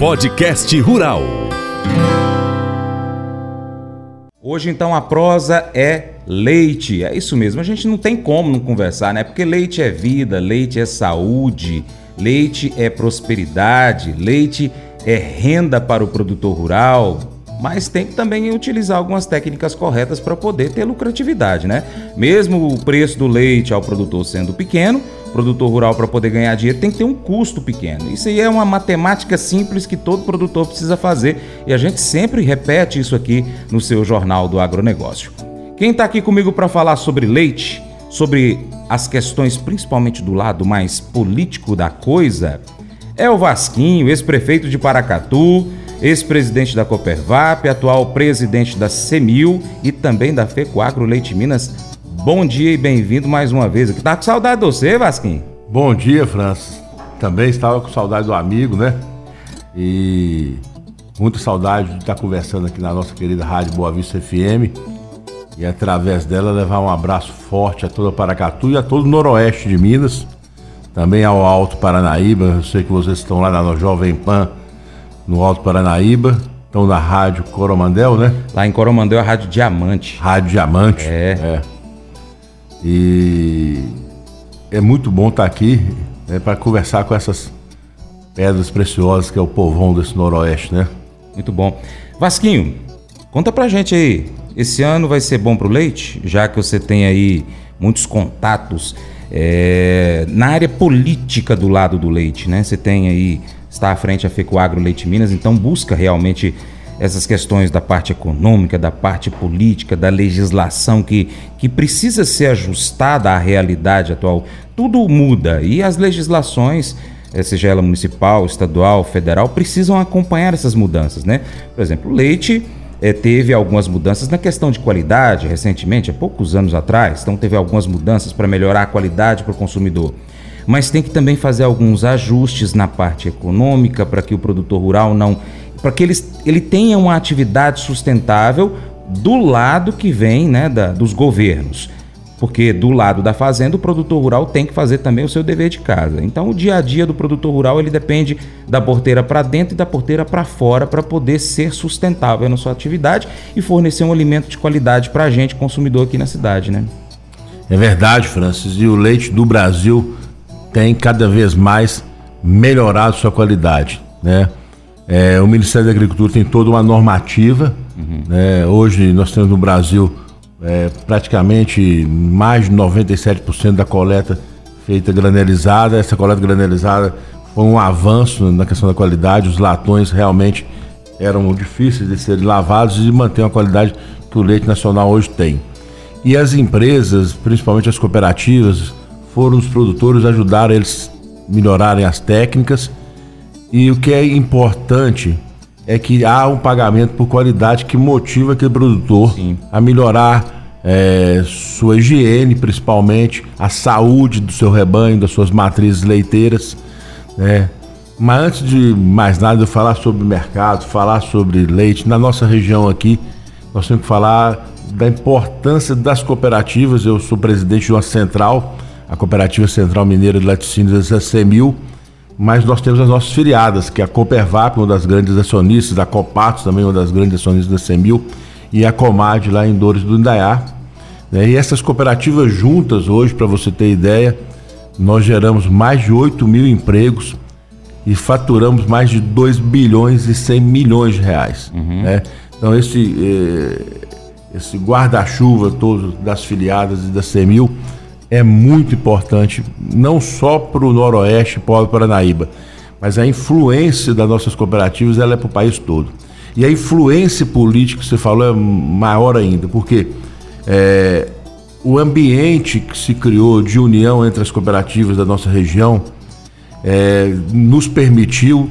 Podcast Rural. Hoje então a prosa é leite. É isso mesmo, a gente não tem como não conversar, né? Porque leite é vida, leite é saúde, leite é prosperidade, leite é renda para o produtor rural, mas tem que também utilizar algumas técnicas corretas para poder ter lucratividade, né? Mesmo o preço do leite ao produtor sendo pequeno, produtor rural para poder ganhar dinheiro tem que ter um custo pequeno. Isso aí é uma matemática simples que todo produtor precisa fazer e a gente sempre repete isso aqui no seu jornal do agronegócio. Quem está aqui comigo para falar sobre leite, sobre as questões principalmente do lado mais político da coisa, é o Vasquinho, ex-prefeito de Paracatu, ex-presidente da Copervap, atual presidente da Semil e também da Fecoagro Leite Minas. Bom dia e bem-vindo mais uma vez aqui. Tá com saudade de você, Vasquinho? Bom dia, Francis. Também estava com saudade do amigo, né? E muita saudade de estar conversando aqui na nossa querida Rádio Boa Vista FM e através dela levar um abraço forte a toda Paracatu e a todo o noroeste de Minas, também ao Alto Paranaíba. Eu sei que vocês estão lá na Jovem Pan no Alto Paranaíba. Estão na Rádio Coromandel, né? Lá em Coromandel é a Rádio Diamante. Rádio Diamante. É. é. E é muito bom estar aqui né, para conversar com essas pedras preciosas que é o povão desse noroeste, né? Muito bom. Vasquinho, conta pra gente aí. Esse ano vai ser bom pro leite, já que você tem aí muitos contatos é, na área política do lado do leite, né? Você tem aí está à frente a Fecoagro Leite Minas, então busca realmente essas questões da parte econômica, da parte política, da legislação que, que precisa ser ajustada à realidade atual. Tudo muda e as legislações, eh, seja ela municipal, estadual, federal, precisam acompanhar essas mudanças, né? Por exemplo, o leite é, teve algumas mudanças na questão de qualidade recentemente, há poucos anos atrás, então teve algumas mudanças para melhorar a qualidade para o consumidor mas tem que também fazer alguns ajustes na parte econômica para que o produtor rural não. Para que ele, ele tenha uma atividade sustentável do lado que vem né, da, dos governos. Porque do lado da fazenda, o produtor rural tem que fazer também o seu dever de casa. Então, o dia a dia do produtor rural ele depende da porteira para dentro e da porteira para fora para poder ser sustentável na sua atividade e fornecer um alimento de qualidade para a gente, consumidor aqui na cidade, né? É verdade, Francis. E o leite do Brasil tem cada vez mais melhorado sua qualidade, né? É, o Ministério da Agricultura tem toda uma normativa. Uhum. Né? Hoje nós temos no Brasil é, praticamente mais de 97% da coleta feita granelizada. Essa coleta granelizada foi um avanço na questão da qualidade. Os latões realmente eram difíceis de serem lavados e manter uma qualidade que o leite nacional hoje tem. E as empresas, principalmente as cooperativas, foram os produtores ajudar eles melhorarem as técnicas. E o que é importante é que há um pagamento por qualidade que motiva aquele produtor Sim. a melhorar é, sua higiene, principalmente, a saúde do seu rebanho, das suas matrizes leiteiras. Né? Mas antes de mais nada, eu falar sobre mercado, falar sobre leite, na nossa região aqui, nós temos que falar da importância das cooperativas. Eu sou presidente de uma central a Cooperativa Central Mineira de Laticínios, a CEMIL, mas nós temos as nossas filiadas, que é a Coopervap, uma das grandes acionistas, a Copatos, também uma das grandes acionistas da CEMIL, e a Comad, lá em Dores do Indaiá. Né? E essas cooperativas juntas hoje, para você ter ideia, nós geramos mais de 8 mil empregos e faturamos mais de 2 bilhões e 100 milhões de reais. Uhum. Né? Então esse, eh, esse guarda-chuva todo das filiadas e da CEMIL é muito importante, não só para o Noroeste para o Paranaíba, mas a influência das nossas cooperativas ela é para o país todo. E a influência política que você falou é maior ainda, porque é, o ambiente que se criou de união entre as cooperativas da nossa região é, nos permitiu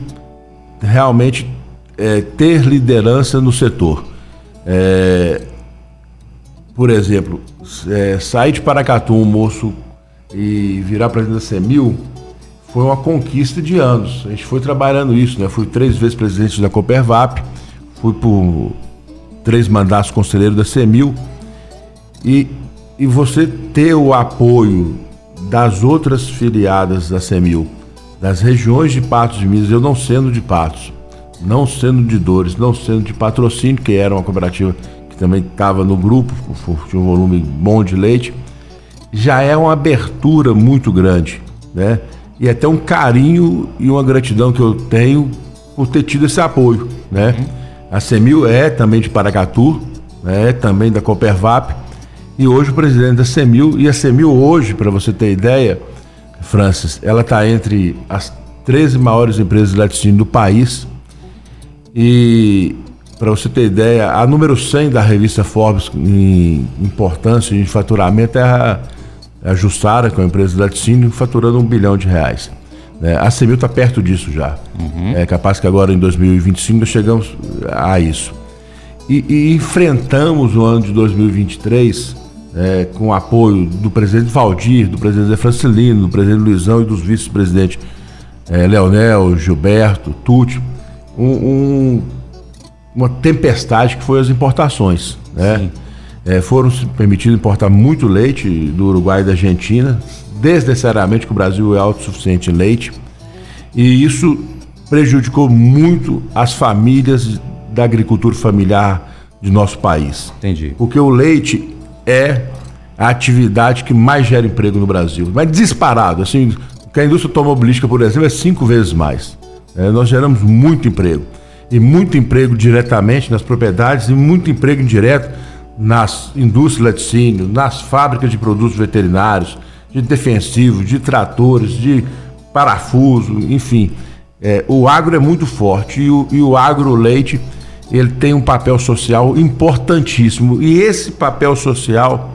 realmente é, ter liderança no setor. É, por exemplo, é, sair de Paracatu, um moço, e virar presidente da CEMIL, foi uma conquista de anos. A gente foi trabalhando isso, né? Fui três vezes presidente da Coopervap, fui por três mandatos conselheiro da CEMIL. E, e você ter o apoio das outras filiadas da CEMIL, das regiões de Patos de Minas, eu não sendo de Patos, não sendo de dores, não sendo de patrocínio, que era uma cooperativa também estava no grupo, tinha um volume bom de leite, já é uma abertura muito grande, né? E até um carinho e uma gratidão que eu tenho por ter tido esse apoio, né? Uhum. A Semil é também de Paracatu, né? também da Coopervap, e hoje o presidente da Semil, e a Semil hoje, para você ter ideia, Francis, ela está entre as 13 maiores empresas de laticínio do país, e para você ter ideia, a número 100 da revista Forbes em importância em faturamento é a, a Justara, que é uma empresa de laticínio, faturando um bilhão de reais. É, a Semil está perto disso já. Uhum. É capaz que agora em 2025 nós chegamos a isso. E, e enfrentamos o ano de 2023 é, com o apoio do presidente Valdir, do presidente Francilino, do presidente Luizão e dos vice-presidentes é, Leonel, Gilberto, Tuti um, um, uma tempestade que foi as importações. Né? É, foram permitidos importar muito leite do Uruguai e da Argentina, desnecessariamente que o Brasil é autossuficiente em leite, e isso prejudicou muito as famílias da agricultura familiar de nosso país. Entendi. Porque o leite é a atividade que mais gera emprego no Brasil. Mas disparado, assim, que a indústria automobilística, por exemplo, é cinco vezes mais. É, nós geramos muito emprego. E muito emprego diretamente nas propriedades e muito emprego indireto nas indústrias laticínio, nas fábricas de produtos veterinários, de defensivos, de tratores, de parafuso, enfim. É, o agro é muito forte e o, e o agro-leite ele tem um papel social importantíssimo. E esse papel social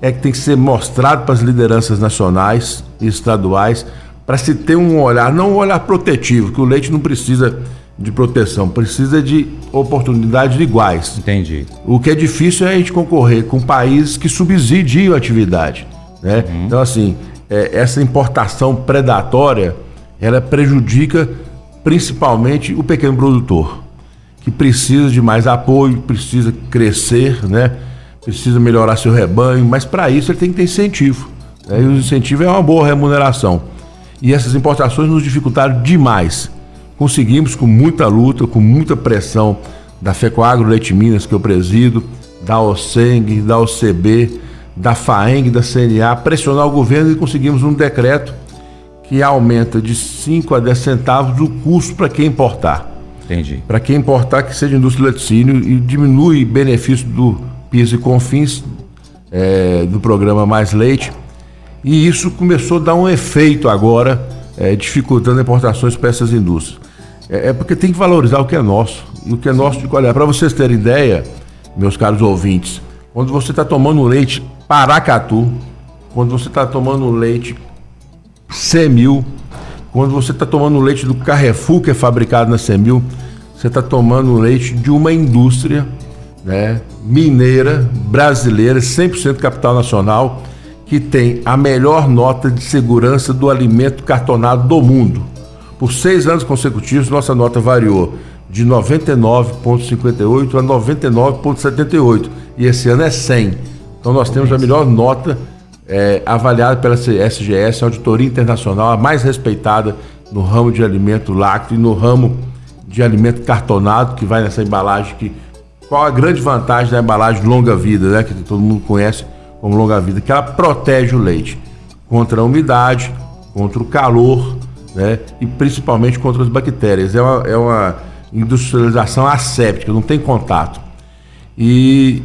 é que tem que ser mostrado para as lideranças nacionais e estaduais para se ter um olhar, não um olhar protetivo, que o leite não precisa de proteção, precisa de oportunidades iguais. Entendi. O que é difícil é a gente concorrer com países que subsidiam a atividade. Né? Uhum. Então, assim, é, essa importação predatória, ela prejudica principalmente o pequeno produtor, que precisa de mais apoio, precisa crescer, né? precisa melhorar seu rebanho, mas para isso ele tem que ter incentivo. Né? E o incentivo é uma boa remuneração e essas importações nos dificultaram demais. Conseguimos com muita luta, com muita pressão da FECOAGRO Leite Minas, que eu presido, da OSENG, da OCB, da FAENG, da CNA, pressionar o governo e conseguimos um decreto que aumenta de 5 a 10 centavos o custo para quem importar. Entendi. Para quem importar, que seja indústria de laticínio e diminui benefício do PIS e CONFINS, é, do programa Mais Leite, e isso começou a dar um efeito agora, é, dificultando importações para essas indústrias. É, é, porque tem que valorizar o que é nosso. E o que é nosso de qualidade. Para vocês terem ideia, meus caros ouvintes, quando você está tomando leite Paracatu, quando você está tomando leite Semil, quando você está tomando leite do Carrefour, que é fabricado na Semil, você está tomando leite de uma indústria né, mineira, brasileira, 100% capital nacional, que tem a melhor nota de segurança do alimento cartonado do mundo. Por seis anos consecutivos, nossa nota variou de 99,58 a 99,78 e esse ano é 100. Então nós temos a melhor nota é, avaliada pela SGS, a Auditoria Internacional, a mais respeitada no ramo de alimento lácteo e no ramo de alimento cartonado, que vai nessa embalagem que qual a grande vantagem da embalagem longa vida, né, que todo mundo conhece como longa vida, que ela protege o leite contra a umidade, contra o calor, né? E principalmente contra as bactérias. É uma, é uma industrialização asséptica, não tem contato. E,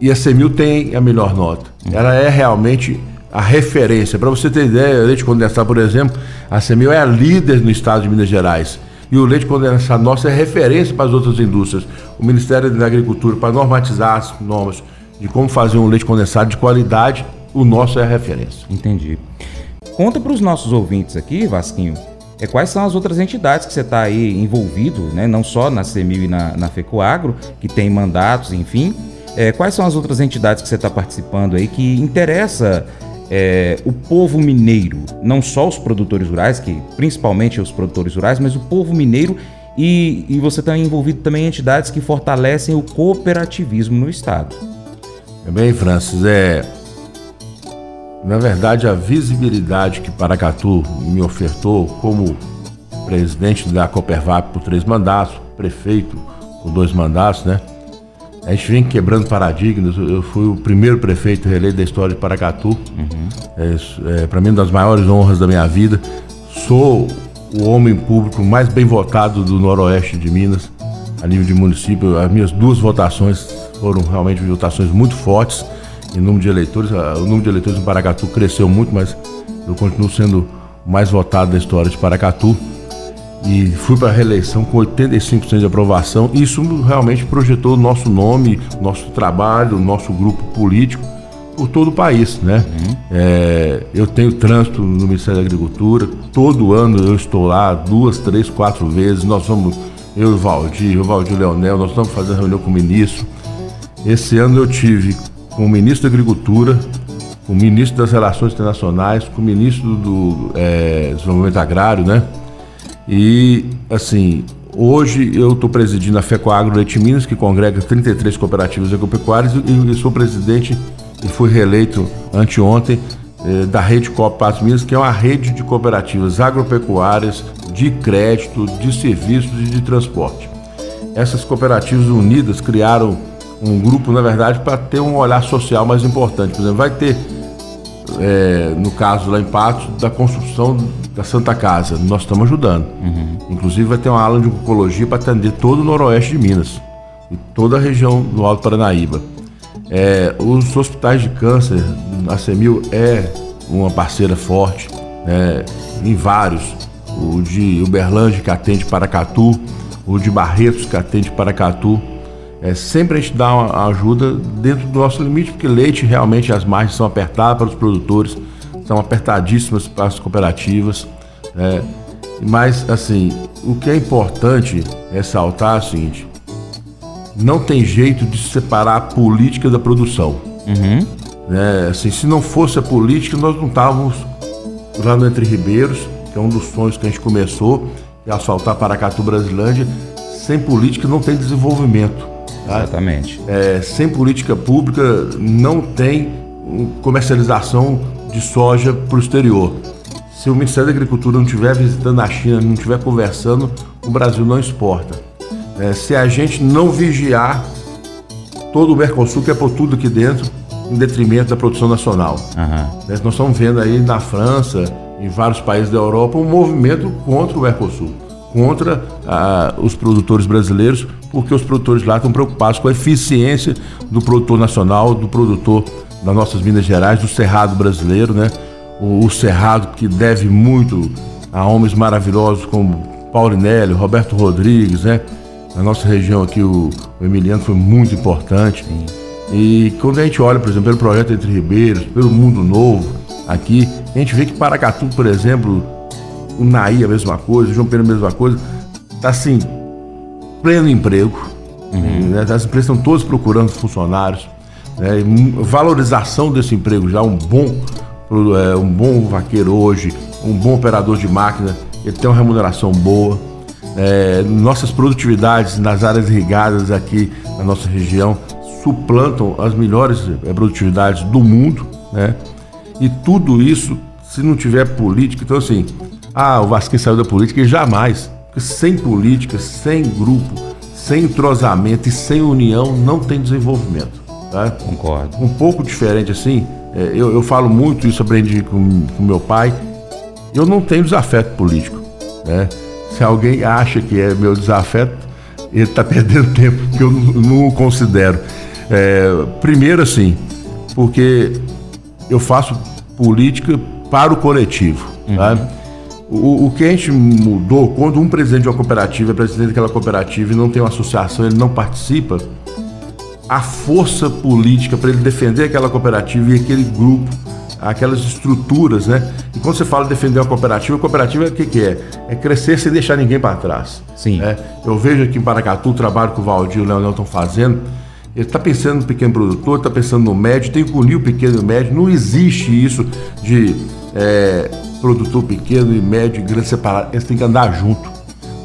e a Semil tem a melhor nota. Ela é realmente a referência. Para você ter ideia, leite condensado, por exemplo, a Semil é a líder no estado de Minas Gerais. E o leite condensado nosso é referência para as outras indústrias. O Ministério da Agricultura, para normatizar as normas de como fazer um leite condensado de qualidade, o nosso é a referência. Entendi. Conta para os nossos ouvintes aqui, Vasquinho, é, quais são as outras entidades que você está aí envolvido, né? não só na CEMIL e na, na FECOAGRO, que tem mandatos, enfim. É, quais são as outras entidades que você está participando aí que interessa é, o povo mineiro, não só os produtores rurais, que principalmente os produtores rurais, mas o povo mineiro e, e você está envolvido também em entidades que fortalecem o cooperativismo no estado. É bem, Francis, é. Na verdade, a visibilidade que Paracatu me ofertou como presidente da Coopervap por três mandatos, prefeito com dois mandatos, né? A gente vem quebrando paradigmas. Eu fui o primeiro prefeito reeleito da história de Paracatu. Uhum. É, é para mim, uma das maiores honras da minha vida. Sou o homem público mais bem votado do Noroeste de Minas, a nível de município. As minhas duas votações foram realmente votações muito fortes em número de eleitores. O número de eleitores em Paracatu cresceu muito, mas eu continuo sendo o mais votado da história de Paracatu e fui para a reeleição com 85% de aprovação. Isso realmente projetou o nosso nome, nosso trabalho, nosso grupo político por todo o país, né? Uhum. É, eu tenho trânsito no Ministério da Agricultura, todo ano eu estou lá duas, três, quatro vezes. Nós vamos, eu e o Valdir, o Valdir Leonel, nós estamos fazendo reunião com o ministro. Esse ano eu tive com o ministro da Agricultura, com o ministro das Relações Internacionais, com o ministro do é, Desenvolvimento Agrário, né? E, assim, hoje eu estou presidindo a FECOAGRO Leite Minas, que congrega 33 cooperativas agropecuárias, e sou presidente e fui reeleito anteontem eh, da Rede Coop Minas, que é uma rede de cooperativas agropecuárias de crédito, de serviços e de transporte. Essas cooperativas unidas criaram um grupo, na verdade, para ter um olhar social mais importante. Por exemplo, vai ter é, no caso lá em Patos, da construção da Santa Casa. Nós estamos ajudando. Uhum. Inclusive vai ter uma ala de oncologia para atender todo o noroeste de Minas e toda a região do Alto Paranaíba. É, os hospitais de câncer, a CEMIL é uma parceira forte é, em vários. O de Uberlândia, que atende Paracatu, o de Barretos, que atende Paracatu. É, sempre a gente dá uma ajuda dentro do nosso limite, porque leite realmente as margens são apertadas para os produtores, são apertadíssimas para as cooperativas. É, mas, assim, o que é importante ressaltar é o seguinte: não tem jeito de separar a política da produção. Uhum. É, assim, se não fosse a política, nós não estávamos lá no Entre Ribeiros, que é um dos sonhos que a gente começou, é asfaltar Paracatu Brasilândia. Sem política não tem desenvolvimento. Tá? Exatamente. É, sem política pública não tem comercialização de soja para o exterior. Se o Ministério da Agricultura não estiver visitando a China, não estiver conversando, o Brasil não exporta. É, se a gente não vigiar todo o Mercosul, que é por tudo aqui dentro, em detrimento da produção nacional. Uhum. Nós estamos vendo aí na França, em vários países da Europa, um movimento contra o Mercosul, contra ah, os produtores brasileiros, porque os produtores lá estão preocupados com a eficiência do produtor nacional, do produtor das nossas Minas Gerais, do cerrado brasileiro, né? O, o cerrado que deve muito a homens maravilhosos como Paulinelli, Roberto Rodrigues, né? Na nossa região aqui, o, o Emiliano foi muito importante. E quando a gente olha, por exemplo, pelo projeto Entre Ribeiros, pelo Mundo Novo, aqui, a gente vê que Paracatu, por exemplo, o Naí a mesma coisa, o João Pedro a mesma coisa, tá assim, pleno emprego. Uhum. Né? As empresas estão todas procurando funcionários. Né? Valorização desse emprego já, um bom, é, um bom vaqueiro hoje, um bom operador de máquina, ele tem uma remuneração boa. É, nossas produtividades nas áreas irrigadas aqui na nossa região suplantam as melhores é, produtividades do mundo, né? E tudo isso, se não tiver política, então assim, ah, o Vasquinho saiu da política e jamais porque sem política, sem grupo, sem entrosamento e sem união não tem desenvolvimento. Tá? Concordo. Um pouco diferente assim, é, eu, eu falo muito isso, aprendi com, com meu pai. Eu não tenho desafeto político. Né? Se alguém acha que é meu desafeto, ele está perdendo tempo, porque eu não, não o considero. É, primeiro, assim, porque eu faço política para o coletivo. Uhum. Tá? O, o que a gente mudou, quando um presidente de uma cooperativa é presidente daquela cooperativa e não tem uma associação, ele não participa, a força política para ele defender aquela cooperativa e aquele grupo, aquelas estruturas, né? E quando você fala defender uma cooperativa, a cooperativa o que, que é? É crescer sem deixar ninguém para trás. Sim. Né? Eu vejo aqui em Paracatu o trabalho que o Valdir e o Leonel estão fazendo. Ele está pensando no pequeno produtor, está pensando no médio, tem que unir o pequeno e o médio. Não existe isso de é, produtor pequeno e médio e grande separado, eles têm que andar junto.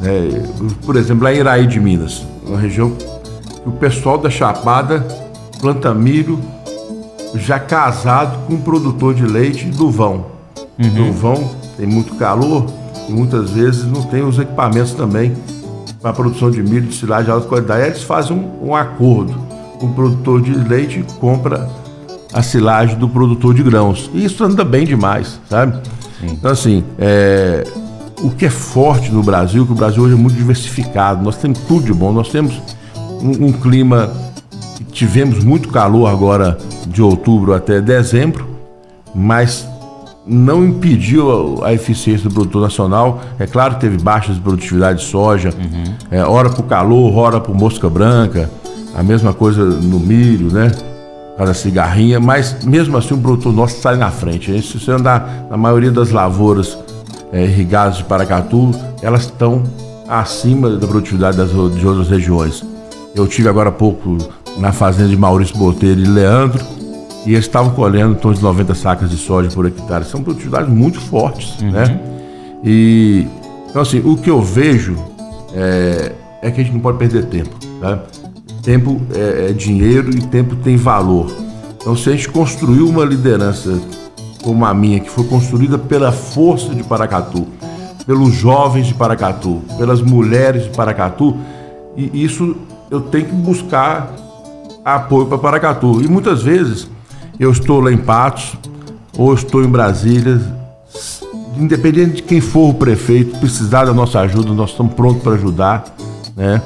Né? Por exemplo, lá em Iraí de Minas, uma região que o pessoal da Chapada planta milho já casado com um produtor de leite do vão. Uhum. Do vão tem muito calor e muitas vezes não tem os equipamentos também para a produção de milho de silagem de alta qualidade. Eles fazem um, um acordo com o produtor de leite e compra a silagem do produtor de grãos. E isso anda bem demais, sabe? Sim. Então, assim, é, o que é forte no Brasil, que o Brasil hoje é muito diversificado, nós temos tudo de bom, nós temos um, um clima, tivemos muito calor agora de outubro até dezembro, mas não impediu a, a, eficiência do produtor nacional. É claro que teve baixas de produtividade de soja, uhum. é, hora para o calor, hora para mosca branca, a mesma coisa no milho, né? Cada cigarrinha, mas mesmo assim o produtor nosso sai na frente. Se você andar na maioria das lavouras é, irrigadas de Paracatu, elas estão acima da produtividade das, de outras regiões. Eu tive agora há pouco na fazenda de Maurício Botelho e Leandro, e eles estavam colhendo em torno de 90 sacas de soja por hectare. São produtividades muito fortes, uhum. né? E, então, assim, o que eu vejo é, é, que a gente não pode perder tempo, tá? Tempo é, é dinheiro e tempo tem valor. Então, se a gente construiu uma liderança como a minha, que foi construída pela força de Paracatu, pelos jovens de Paracatu, pelas mulheres de Paracatu, e isso eu tenho que buscar apoio para Paracatu. E muitas vezes eu estou lá em Patos ou estou em Brasília, independente de quem for o prefeito, precisar da nossa ajuda, nós estamos prontos para ajudar. Né?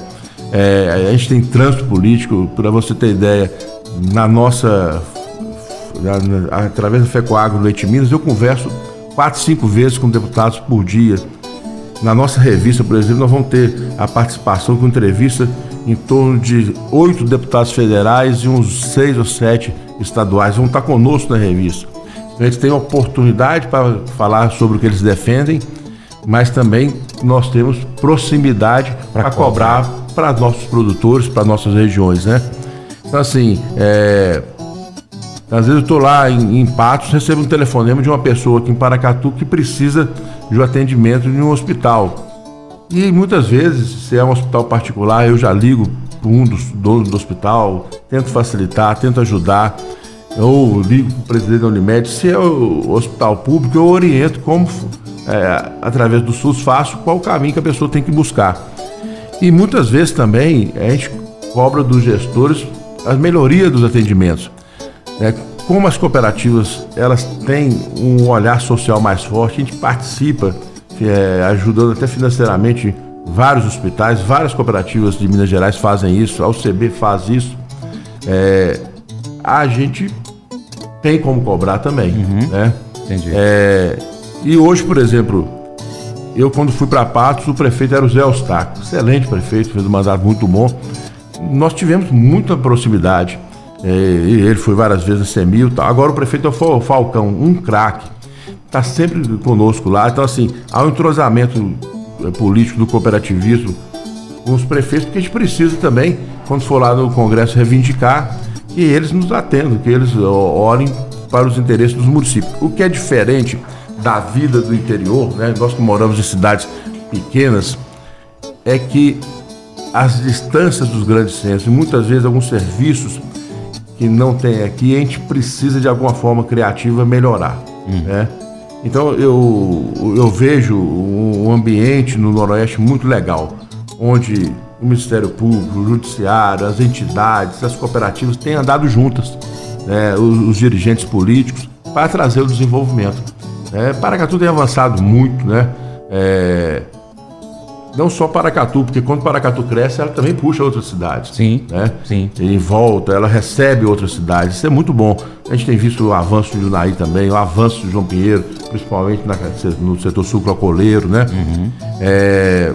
É, a gente tem trânsito político, para você ter ideia, na nossa. Na, na, através da FECOAGRO Leite Minas, eu converso quatro, cinco vezes com deputados por dia. Na nossa revista, por exemplo, nós vamos ter a participação com entrevista em torno de oito deputados federais e uns seis ou sete estaduais vão estar conosco na revista. Então, eles têm oportunidade para falar sobre o que eles defendem, mas também nós temos proximidade para cobrar para nossos produtores, para nossas regiões, né? Então, assim, é... às vezes eu estou lá em, em Patos, recebo um telefonema de uma pessoa aqui em Paracatu que precisa de um atendimento em um hospital. E muitas vezes, se é um hospital particular, eu já ligo para um dos donos do hospital, tento facilitar, tento ajudar. Eu ligo para o presidente da Unimed. Se é o hospital público, eu oriento como, é, através do SUS, faço qual o caminho que a pessoa tem que buscar. E muitas vezes também a gente cobra dos gestores a melhoria dos atendimentos. Né? Como as cooperativas elas têm um olhar social mais forte, a gente participa, é, ajudando até financeiramente vários hospitais, várias cooperativas de Minas Gerais fazem isso, a UCB faz isso. É, a gente tem como cobrar também, uhum. né? Entendi. É, e hoje, por exemplo, eu quando fui para Patos, o prefeito era o Zé Eustáquio, excelente prefeito, fez um mandato muito bom. Nós tivemos muita proximidade. É, ele foi várias vezes a Semil. Agora o prefeito é o Falcão, um craque. Está sempre conosco lá. Então, assim, há um entrosamento é, político do cooperativismo com os prefeitos, porque a gente precisa também, quando for lá no Congresso reivindicar, que eles nos atendam, que eles olhem para os interesses dos municípios. O que é diferente da vida do interior, né? nós que moramos em cidades pequenas, é que as distâncias dos grandes centros e muitas vezes alguns serviços que não tem aqui, a gente precisa de alguma forma criativa melhorar. Hum. Né? Então eu, eu vejo um ambiente no Noroeste muito legal, onde o Ministério Público, o Judiciário, as entidades, as cooperativas têm andado juntas, né, os, os, dirigentes políticos, para trazer o desenvolvimento. É, Paracatu tem avançado muito, né? É, não só Paracatu, porque quando Paracatu cresce, ela também puxa outras cidades. Sim. Né? Sim. em volta, ela recebe outras cidades. Isso é muito bom. A gente tem visto o avanço de Junaí também, o avanço de João Pinheiro, principalmente na, no setor sucrocoleiro, né? Uhum. É,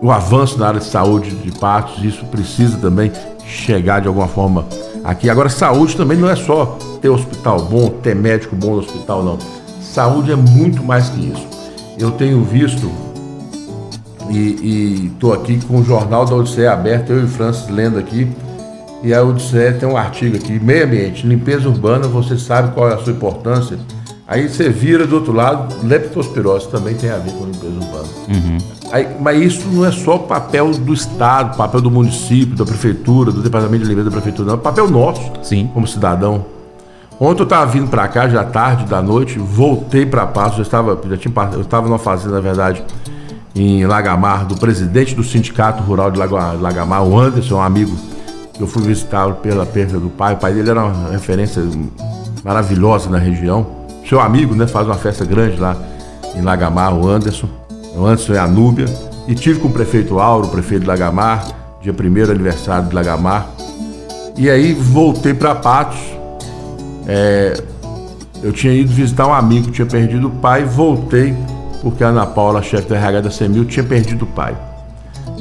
o avanço na área de saúde de Patos, isso precisa também chegar de alguma forma aqui. Agora, saúde também não é só ter hospital bom, ter médico bom no hospital, não. Saúde é muito mais que isso. Eu tenho visto e estou aqui com o Jornal da Odisseia aberto, eu e Francis lendo aqui. E a Odisseia tem um artigo aqui, meio ambiente, limpeza urbana, você sabe qual é a sua importância. Aí você vira do outro lado, leptospirose também tem a ver com limpeza urbana. Uhum. Aí, mas isso não é só papel do Estado, papel do município, da prefeitura, do departamento de limpeza da prefeitura, não, é papel nosso, Sim. como cidadão. Ontem eu estava vindo para cá, já tarde da noite, voltei para Passo, já estava, já tinha, eu estava numa fazenda, na verdade, em Lagamar, do presidente do Sindicato Rural de Lagamar, o Anderson, um amigo eu fui visitá-lo pela perda do pai. O pai dele era uma referência maravilhosa na região. Seu amigo, né, faz uma festa grande lá em Lagamar, o Anderson. O Anderson é a Núbia. E tive com o prefeito Auro, o prefeito de Lagamar, dia 1 aniversário de Lagamar. E aí voltei para Patos. É, eu tinha ido visitar um amigo que tinha perdido o pai, voltei porque a Ana Paula, chefe da RH da CEMIL, tinha perdido o pai.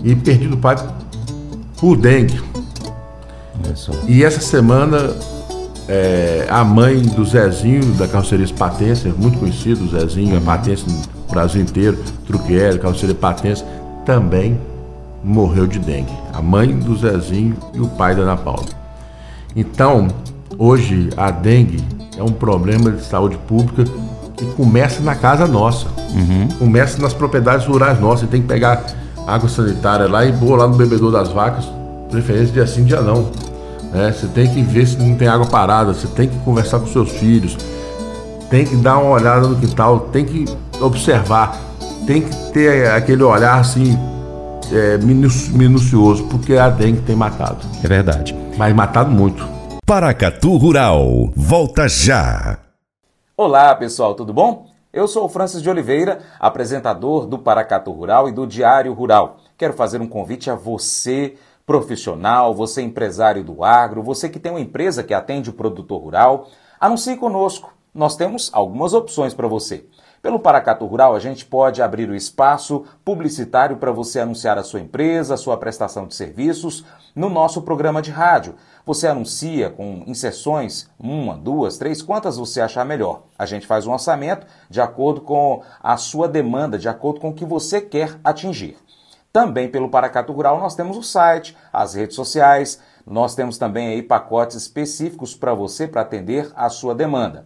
E perdido o pai por dengue. E essa semana, é, a mãe do Zezinho, da carroceria Patência, muito conhecido, o Zezinho, é Patência no Brasil inteiro, Truquieri, carroceria Patência, também morreu de dengue. A mãe do Zezinho e o pai da Ana Paula. Então, hoje, a dengue é um problema de saúde pública que começa na casa nossa. Uhum. Começa nas propriedades rurais nossas. Tem que pegar água sanitária lá e boa lá no bebedouro das vacas, preferência dia sim, dia não. É, você tem que ver se não tem água parada, você tem que conversar com seus filhos, tem que dar uma olhada no quintal, tem que observar, tem que ter aquele olhar assim é, minucioso, porque a dengue tem matado. É verdade. Mas matado muito. Paracatu Rural, volta já. Olá pessoal, tudo bom? Eu sou o Francis de Oliveira, apresentador do Paracatu Rural e do Diário Rural. Quero fazer um convite a você profissional, você empresário do agro, você que tem uma empresa que atende o produtor rural, anuncie conosco. Nós temos algumas opções para você. Pelo Paracato Rural, a gente pode abrir o espaço publicitário para você anunciar a sua empresa, a sua prestação de serviços no nosso programa de rádio. Você anuncia com inserções, uma, duas, três, quantas você achar melhor. A gente faz um orçamento de acordo com a sua demanda, de acordo com o que você quer atingir. Também pelo Paracato Rural nós temos o site, as redes sociais, nós temos também aí pacotes específicos para você para atender a sua demanda.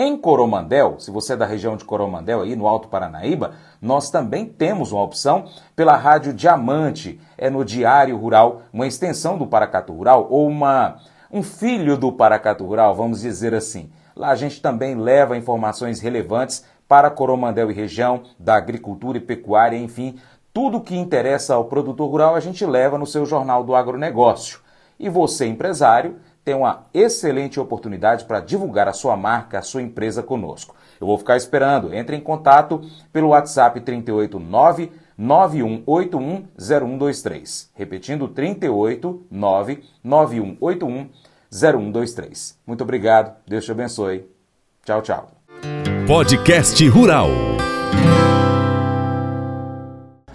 Em Coromandel, se você é da região de Coromandel aí no Alto Paranaíba, nós também temos uma opção pela Rádio Diamante, é no Diário Rural, uma extensão do Paracato Rural ou uma um filho do Paracato Rural, vamos dizer assim. Lá a gente também leva informações relevantes para Coromandel e região, da agricultura e pecuária, enfim, tudo que interessa ao produtor rural a gente leva no seu Jornal do Agronegócio. E você, empresário, tem uma excelente oportunidade para divulgar a sua marca, a sua empresa conosco. Eu vou ficar esperando. Entre em contato pelo WhatsApp 389 91810123. Repetindo 389 91810123. Muito obrigado. Deus te abençoe. Tchau, tchau. Podcast Rural.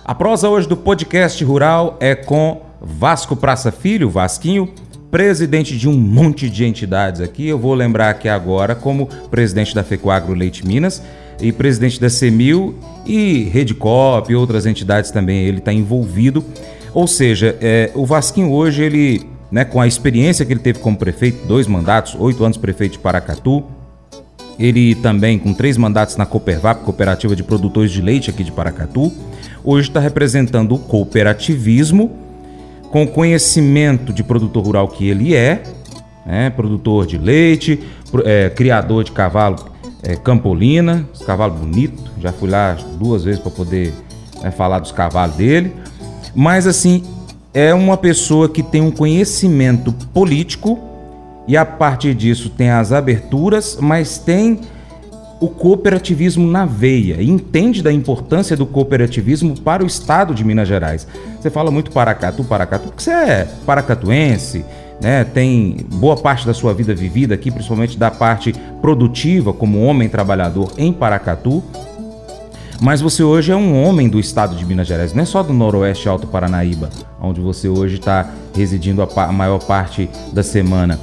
A prosa hoje do podcast rural é com Vasco Praça Filho, Vasquinho, presidente de um monte de entidades aqui. Eu vou lembrar aqui agora como presidente da Fecoagro Leite Minas e presidente da Semil e Redcop e outras entidades também ele está envolvido. Ou seja, é, o Vasquinho hoje, ele, né, com a experiência que ele teve como prefeito, dois mandatos, oito anos prefeito de Paracatu, ele também com três mandatos na Coopervap, Cooperativa de Produtores de Leite aqui de Paracatu, hoje está representando o cooperativismo com o conhecimento de produtor rural que ele é, né, produtor de leite, é, criador de cavalo é, campolina, cavalo bonito, já fui lá duas vezes para poder né, falar dos cavalos dele, mas assim, é uma pessoa que tem um conhecimento político e a partir disso tem as aberturas, mas tem o cooperativismo na veia e entende da importância do cooperativismo para o estado de Minas Gerais. Você fala muito Paracatu, Paracatu, porque você é paracatuense, né? tem boa parte da sua vida vivida aqui, principalmente da parte produtiva, como homem trabalhador em Paracatu. Mas você hoje é um homem do estado de Minas Gerais, não é só do Noroeste Alto Paranaíba, onde você hoje está residindo a maior parte da semana.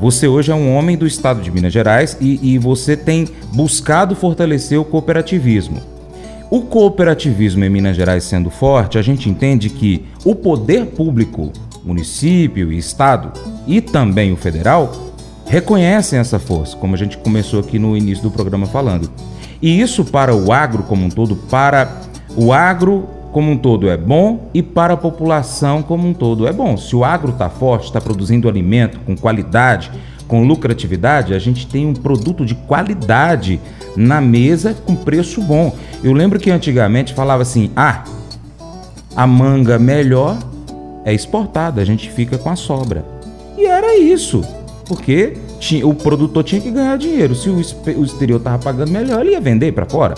Você hoje é um homem do estado de Minas Gerais e, e você tem buscado fortalecer o cooperativismo. O cooperativismo em Minas Gerais sendo forte, a gente entende que o poder público, município e estado, e também o federal, reconhecem essa força, como a gente começou aqui no início do programa falando. E isso para o agro como um todo, para o agro como um todo é bom e para a população como um todo é bom. Se o agro está forte, está produzindo alimento com qualidade, com lucratividade, a gente tem um produto de qualidade na mesa com preço bom. Eu lembro que antigamente falava assim: ah, a manga melhor é exportada, a gente fica com a sobra. E era isso, porque tinha, o produtor tinha que ganhar dinheiro. Se o, o exterior estava pagando melhor, ele ia vender para fora.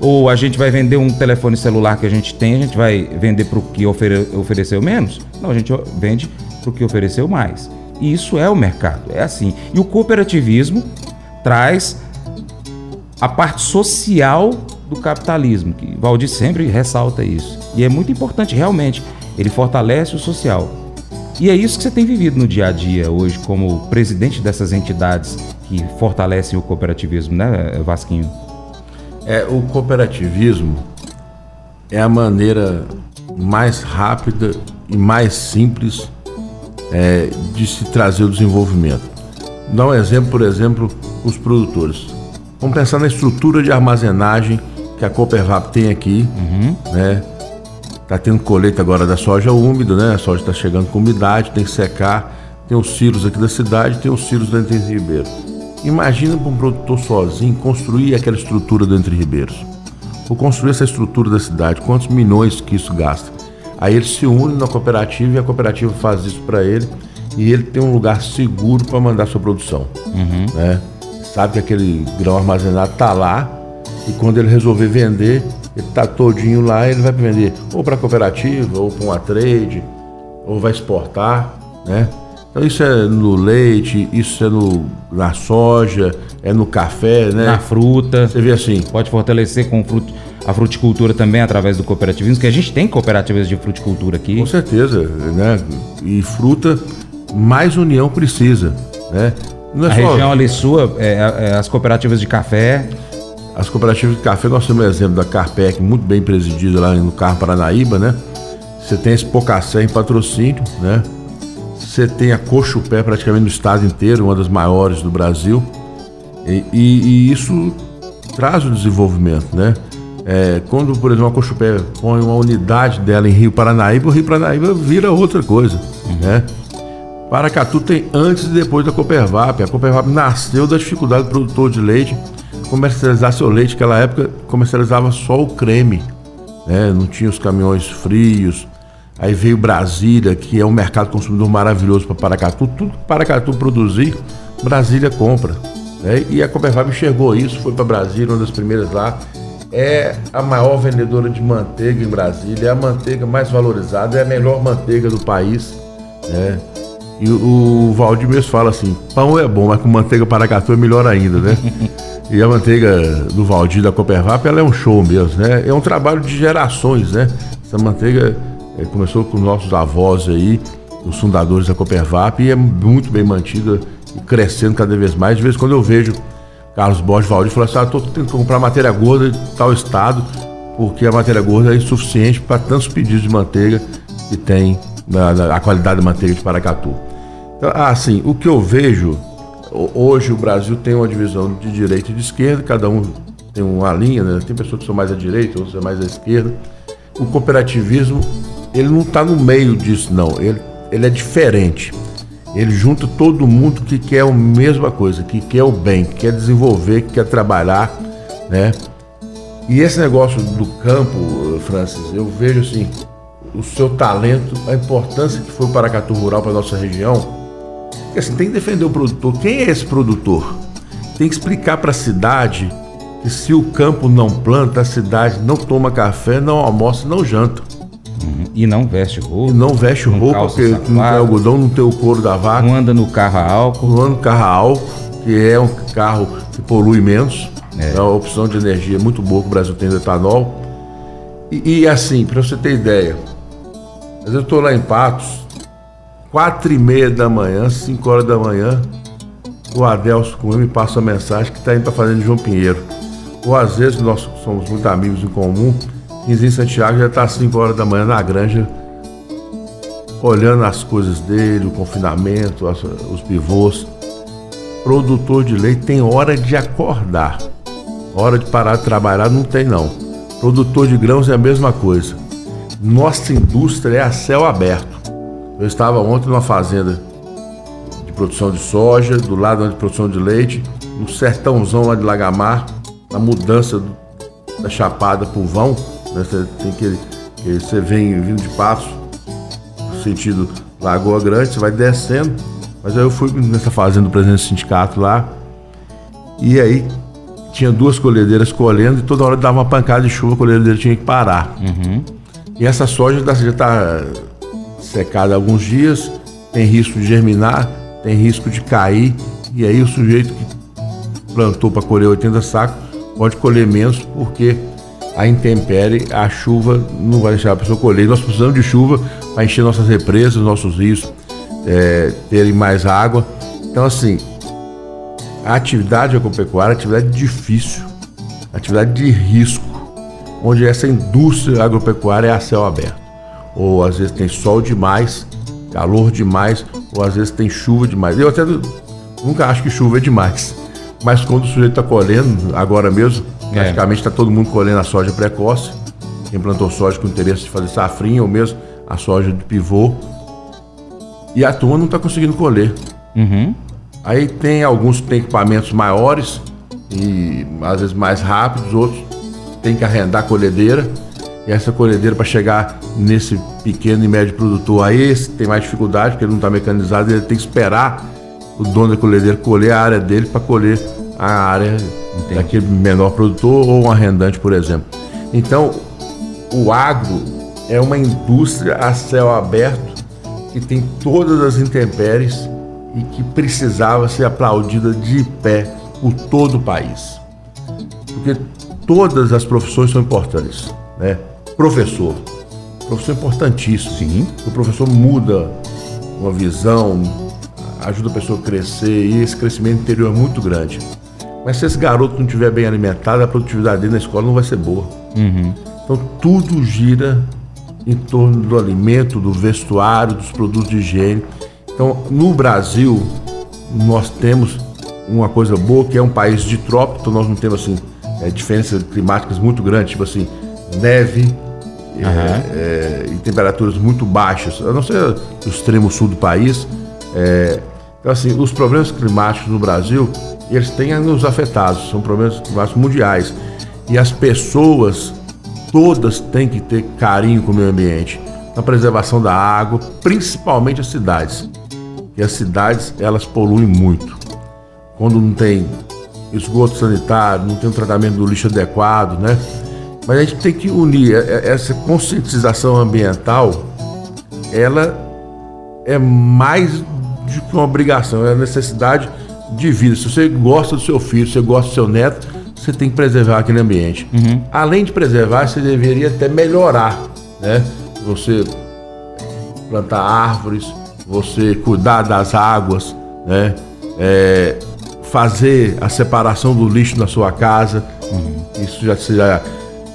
Ou a gente vai vender um telefone celular que a gente tem, a gente vai vender para o que ofere, ofereceu menos? Não, a gente vende para o que ofereceu mais. E isso é o mercado, é assim. E o cooperativismo traz a parte social do capitalismo, que Valdir sempre ressalta isso. E é muito importante, realmente, ele fortalece o social. E é isso que você tem vivido no dia a dia hoje, como presidente dessas entidades que fortalecem o cooperativismo, né, Vasquinho? É, o cooperativismo é a maneira mais rápida e mais simples é, de se trazer o desenvolvimento. Dá um exemplo, por exemplo, os produtores. Vamos pensar na estrutura de armazenagem que a Coopervap tem aqui, uhum. né? Tá tendo colheita agora da soja úmida, né? A soja está chegando com umidade, tem que secar. Tem os silos aqui da cidade, tem os silos do Entre Ribeiro. Imagina para um produtor sozinho construir aquela estrutura do Entre Ribeiros. Ou construir essa estrutura da cidade, quantos milhões que isso gasta. Aí ele se une na cooperativa e a cooperativa faz isso para ele e ele tem um lugar seguro para mandar sua produção. Uhum. Né? Sabe que aquele grão armazenado está lá e quando ele resolver vender, ele está todinho lá, ele vai vender ou para a cooperativa, ou para uma trade, ou vai exportar, né? Então isso é no leite, isso é no, na soja, é no café, né? Na fruta. Você vê assim. Pode fortalecer com fruto, a fruticultura também através do cooperativismo, que a gente tem cooperativas de fruticultura aqui. Com certeza, né? E fruta, mais união precisa, né? É a só... região ali sua, é, é, as cooperativas de café. As cooperativas de café, nós temos o exemplo da Carpec, muito bem presidida lá no Carro Paranaíba, né? Você tem esse Pocassé em patrocínio, né? Você tem a Cochupé praticamente no estado inteiro, uma das maiores do Brasil. E, e, e isso traz o desenvolvimento, né? É, quando, por exemplo, a Cochupé põe uma unidade dela em Rio Paranaíba, o Rio Paranaíba vira outra coisa, né? Paracatu tem antes e depois da Coopervap. A Coopervap nasceu da dificuldade do produtor de leite comercializar seu leite. Naquela época comercializava só o creme, né? não tinha os caminhões frios, Aí veio Brasília, que é um mercado consumidor maravilhoso para Paracatu. Tudo que Paracatu produzir, Brasília compra. Né? E a Copervab enxergou isso, foi para Brasília, uma das primeiras lá. É a maior vendedora de manteiga em Brasília, é a manteiga mais valorizada, é a melhor manteiga do país. Né? E o, Valdir mesmo fala assim: pão é bom, mas com manteiga Paracatu é melhor ainda, né? e a manteiga do Valdir da Copervap, ela é um show mesmo, né? É um trabalho de gerações, né? Essa manteiga é, começou com nossos avós aí, os fundadores da Coopervap, e é muito bem mantida e crescendo cada vez mais. De vez em quando eu vejo Carlos Borges Valdir falando assim: ah, estou tentando comprar matéria gorda de tal estado, porque a matéria gorda é insuficiente para tantos pedidos de manteiga que tem na, na a qualidade da manteiga de Paracatu. Então, assim, o que eu vejo, hoje o Brasil tem uma divisão de direita e de esquerda, cada um tem uma linha, né? tem pessoas que são mais à direita, outras mais à esquerda. O cooperativismo ele não está no meio disso, não. Ele, ele é diferente. Ele junta todo mundo que quer a mesma coisa, que quer o bem, que quer desenvolver, que quer trabalhar, né? E esse negócio do campo, Francis, eu vejo assim, o seu talento, a importância que foi o Paracatu Rural para nossa região. Porque assim, tem que defender o produtor. Quem é esse produtor? Tem que explicar para a cidade que se o campo não planta, a cidade não toma café, não almoça, não janta. E não veste roupa. E não veste roupa, porque não tem algodão, não tem o couro da vaca. Não anda no carro a álcool. Não anda no carro a álcool, que é um carro que polui menos. É, é uma opção de energia muito boa que o Brasil tem do etanol. E, e assim, para você ter ideia, eu estou lá em Patos, quatro e meia da manhã, cinco horas da manhã, o Adelso comigo me passa uma mensagem que está indo para a Fazenda de João Pinheiro. Ou às vezes nós somos muito amigos em comum, Quinzinho Santiago já está às 5 horas da manhã na granja, olhando as coisas dele, o confinamento, as, os pivôs. Produtor de leite tem hora de acordar. Hora de parar de trabalhar não tem não. Produtor de grãos é a mesma coisa. Nossa indústria é a céu aberto. Eu estava ontem numa fazenda de produção de soja, do lado de produção de leite, no sertãozão lá de Lagamar, a mudança da chapada para o vão? Você tem que que você vem vindo de Passo, sentido Lagoa Grande, você vai descendo. Mas aí eu fui nessa fazenda do presidente do sindicato lá, e aí tinha duas colhedeiras colhendo e toda hora dava uma pancada de chuva, a colhedeira tinha que parar. Uhum. E essa soja já está secada há alguns dias, tem risco de germinar, tem risco de cair, e aí o sujeito que plantou para colher 80 sacos pode colher menos porque a intempérie, a chuva não vai deixar a pessoa colher. Nós precisamos de chuva para encher nossas represas, nossos rios é, terem mais água. Então, assim, a atividade agropecuária é atividade difícil, atividade de risco, onde essa indústria agropecuária é a céu aberto. Ou às vezes tem sol demais, calor demais, ou às vezes tem chuva demais. Eu até nunca acho que chuva é demais. Mas quando o sujeito está colhendo, agora mesmo. Praticamente está todo mundo colhendo a soja precoce. Quem plantou soja com interesse de fazer safrinha, ou mesmo a soja de pivô. E a turma não está conseguindo colher. Uhum. Aí tem alguns que têm equipamentos maiores e às vezes mais rápidos, outros tem que arrendar a colhedeira. E essa colhedeira para chegar nesse pequeno e médio produtor aí, esse tem mais dificuldade, porque ele não está mecanizado, ele tem que esperar o dono da colhedeira colher a área dele para colher a área Entendi. daquele menor produtor ou um arrendante, por exemplo. Então, o agro é uma indústria a céu aberto que tem todas as intempéries e que precisava ser aplaudida de pé por todo o país. Porque todas as profissões são importantes, né? Professor, professor importantíssimo. Sim. O professor muda uma visão, ajuda a pessoa a crescer e esse crescimento interior é muito grande. Mas se esse garoto não estiver bem alimentado, a produtividade dele na escola não vai ser boa. Uhum. Então tudo gira em torno do alimento, do vestuário, dos produtos de higiene. Então, no Brasil, nós temos uma coisa boa que é um país de trópico, então nós não temos assim é, diferenças climáticas muito grandes, tipo assim neve uhum. é, e temperaturas muito baixas, a não ser o extremo sul do país. É, então, assim, os problemas climáticos no Brasil, eles têm nos afetados, são problemas climáticos mundiais. E as pessoas todas têm que ter carinho com o meio ambiente, na preservação da água, principalmente as cidades. E as cidades, elas poluem muito. Quando não tem esgoto sanitário, não tem um tratamento do lixo adequado, né? Mas a gente tem que unir essa conscientização ambiental, ela é mais de uma obrigação, é a necessidade de vida. Se você gosta do seu filho, se você gosta do seu neto, você tem que preservar aquele ambiente. Uhum. Além de preservar, você deveria até melhorar, né? Você plantar árvores, você cuidar das águas, né? É, fazer a separação do lixo na sua casa. Uhum. Isso já, já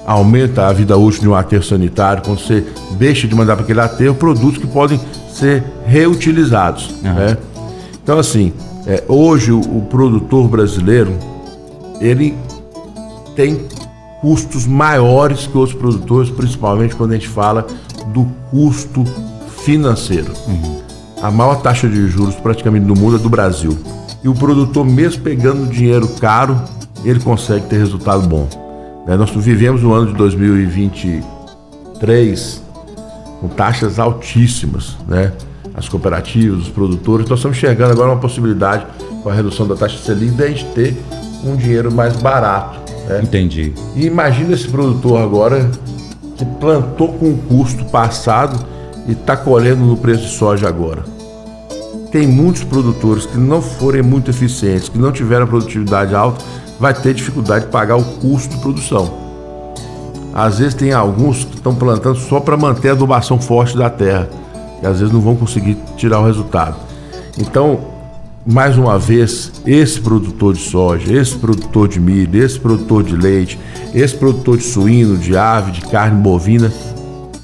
aumenta a vida útil de um aterro sanitário. Quando você deixa de mandar para aquele aterro produtos que podem ser reutilizados. Uhum. Né? Então, assim, é, hoje o, o produtor brasileiro ele tem custos maiores que os produtores, principalmente quando a gente fala do custo financeiro. Uhum. A maior taxa de juros praticamente do mundo é do Brasil. E o produtor, mesmo pegando dinheiro caro, ele consegue ter resultado bom. Né? Nós vivemos no ano de 2023 com taxas altíssimas, né? As cooperativas, os produtores, nós estamos enxergando agora uma possibilidade com a redução da taxa Selic de a gente ter um dinheiro mais barato é. Entendi. E imagina esse produtor agora que plantou com o custo passado e está colhendo no preço de soja agora. Tem muitos produtores que não forem muito eficientes, que não tiveram produtividade alta, vai ter dificuldade de pagar o custo de produção. Às vezes tem alguns que estão plantando só para manter a adubação forte da terra, e às vezes não vão conseguir tirar o resultado. Então, mais uma vez, esse produtor de soja, esse produtor de milho, esse produtor de leite, esse produtor de suíno, de ave, de carne bovina,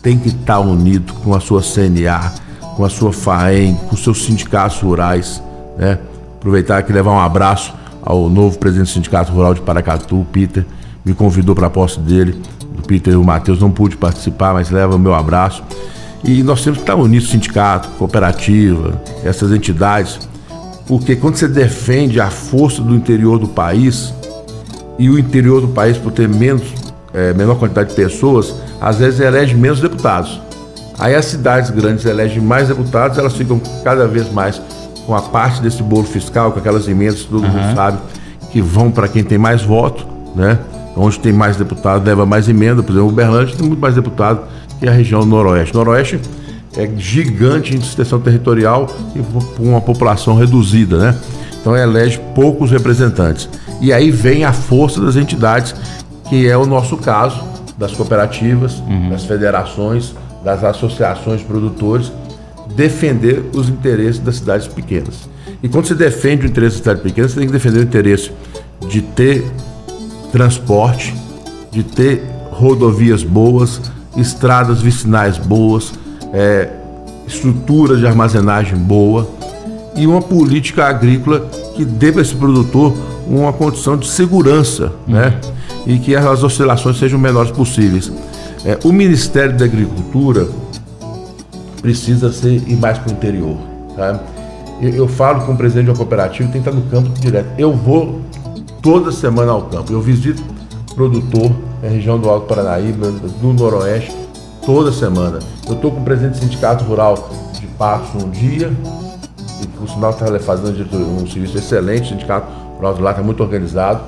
tem que estar unido com a sua CNA, com a sua FAEM, com os seus sindicatos rurais. Né? Aproveitar aqui e levar um abraço ao novo presidente do Sindicato Rural de Paracatu, Peter, me convidou para a posse dele. Peter e o Matheus não pude participar, mas leva o meu abraço. E nós temos que estar unidos, sindicato, cooperativa, essas entidades, porque quando você defende a força do interior do país, e o interior do país, por ter menos, é, menor quantidade de pessoas, às vezes elege menos deputados. Aí as cidades grandes elegem mais deputados, elas ficam cada vez mais com a parte desse bolo fiscal, com aquelas emendas, todo uhum. mundo sabe, que vão para quem tem mais voto, né? Onde tem mais deputados, leva mais emenda. Por exemplo, o Uberlândia tem muito mais deputado que a região noroeste. Noroeste é gigante em extensão territorial e com uma população reduzida, né? Então elege poucos representantes. E aí vem a força das entidades, que é o nosso caso, das cooperativas, uhum. das federações, das associações de produtores, defender os interesses das cidades pequenas. E quando você defende o interesse das cidades pequenas, você tem que defender o interesse de ter transporte, de ter rodovias boas, estradas vicinais boas, é, estrutura de armazenagem boa e uma política agrícola que dê para esse produtor uma condição de segurança, né? E que as oscilações sejam menores possíveis. É, o Ministério da Agricultura precisa ser ir mais para o interior, tá? Eu, eu, falo com o presidente de uma cooperativa tem que estar no campo direto. Eu vou toda semana ao campo. Eu visito produtor na região do Alto Paranaíba, do Noroeste, toda semana. Eu estou com o presidente do Sindicato Rural de Patos um dia, e por sinal está fazendo um serviço excelente, o Sindicato Rural de lá está muito organizado.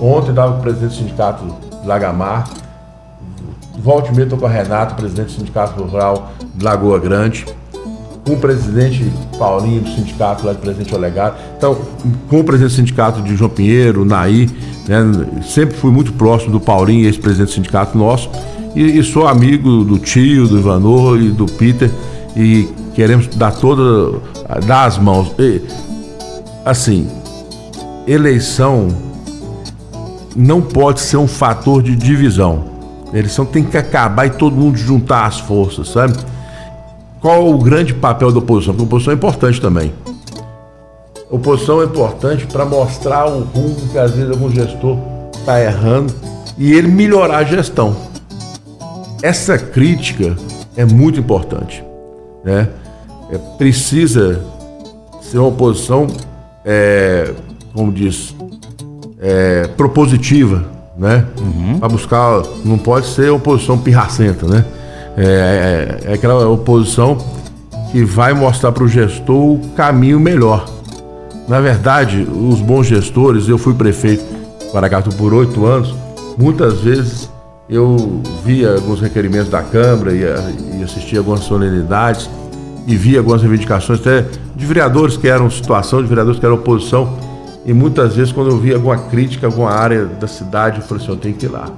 Ontem estava com o presidente do Sindicato de Lagamar. Volte e estou com a Renato, presidente do Sindicato Rural de Lagoa Grande. Com o presidente Paulinho do sindicato lá de Presidente Olegário. Então, com o presidente do sindicato de João Pinheiro, Naí, né, sempre fui muito próximo do Paulinho, ex-presidente do sindicato nosso. E, e, sou amigo do tio, do Ivanor e do Peter e queremos dar toda, dar as mãos. E, assim, eleição não pode ser um fator de divisão. eleição tem que acabar e todo mundo juntar as forças, sabe? Qual o grande papel da oposição? Porque a oposição é importante também. A oposição é importante para mostrar o rumo que às vezes algum gestor está errando e ele melhorar a gestão essa crítica é muito importante. Né? É, precisa ser uma oposição, é, como diz, é, propositiva, né? Uhum. Para buscar, não pode ser oposição pirracenta, né? É, é, é aquela oposição que vai mostrar para o gestor o caminho melhor. Na verdade, os bons gestores, eu fui prefeito de Paracatu por oito anos, muitas vezes eu via alguns requerimentos da Câmara e, e assistia algumas solenidades e via algumas reivindicações até de vereadores que eram situação, de vereadores que eram oposição. E muitas vezes, quando eu via alguma crítica, alguma área da cidade, eu falei assim: eu tenho que ir lá.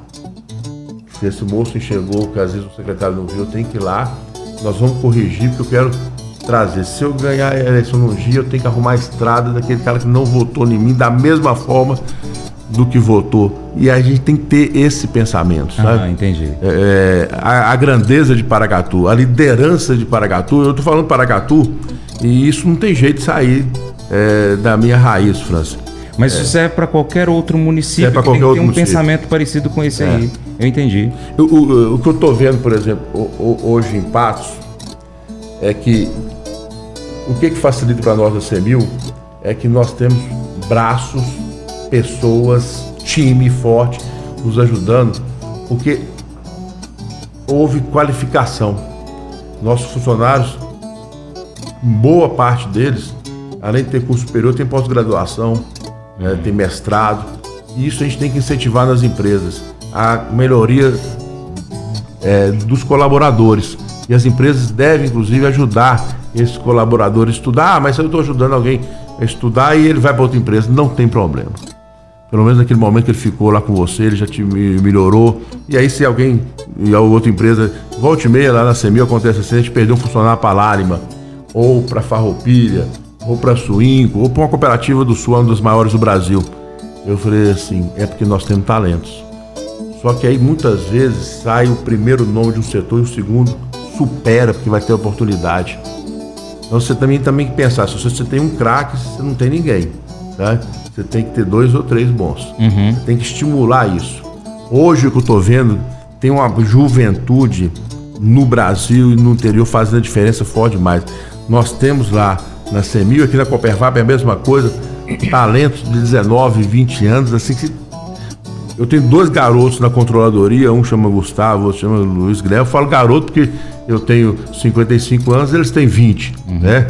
Se esse moço enxergou que às vezes o secretário não viu, eu tenho que ir lá. Nós vamos corrigir, porque eu quero trazer. Se eu ganhar a eleição no dia, eu tenho que arrumar a estrada daquele cara que não votou em mim da mesma forma do que votou. E a gente tem que ter esse pensamento, sabe? Ah, entendi. É, a, a, grandeza de Paracatu, a liderança de Paracatu. Eu tô falando Paracatu e isso não tem jeito de sair é, da minha raiz, França. Mas isso serve para qualquer outro município é que qualquer tem outro um município. pensamento parecido com esse aí. É. Eu entendi. O, o, o, que eu estou vendo, por exemplo, hoje em Patos, é que o que, que facilita para nós a CEMIL é que nós temos braços pessoas, time forte nos ajudando, porque houve qualificação. Nossos funcionários, boa parte deles, além de ter curso superior, tem pós-graduação, né, tem mestrado. E isso a gente tem que incentivar nas empresas. A melhoria é, dos colaboradores. E as empresas devem, inclusive, ajudar esses colaboradores a estudar. Ah, mas eu estou ajudando alguém a estudar e ele vai para outra empresa, não tem problema. Pelo menos naquele momento que ele ficou lá com você, ele já te melhorou. E aí, se alguém e a outra empresa, volte e meia lá na Semil, acontece assim, a gente perdeu um funcionário para Lárima, ou para Farroupilha, ou para Suínco, ou para uma cooperativa do Sul, uma das maiores do Brasil. Eu falei assim, é porque nós temos talentos. Só que aí muitas vezes sai o primeiro nome de um setor e o segundo supera, porque vai ter oportunidade. Então você também, também tem que pensar, se você tem um craque, você não tem ninguém. Tá? Você tem que ter dois ou três bons. Uhum. Você tem que estimular isso. Hoje o que eu estou vendo tem uma juventude no Brasil e no interior fazendo a diferença forte demais. Nós temos lá na Semil, aqui na Coopervap é a mesma coisa, talentos de 19, 20 anos, assim que Eu tenho dois garotos na controladoria, um chama Gustavo, outro chama Luiz Guilherme. Eu falo garoto porque eu tenho 55 anos, eles têm 20, uhum. né?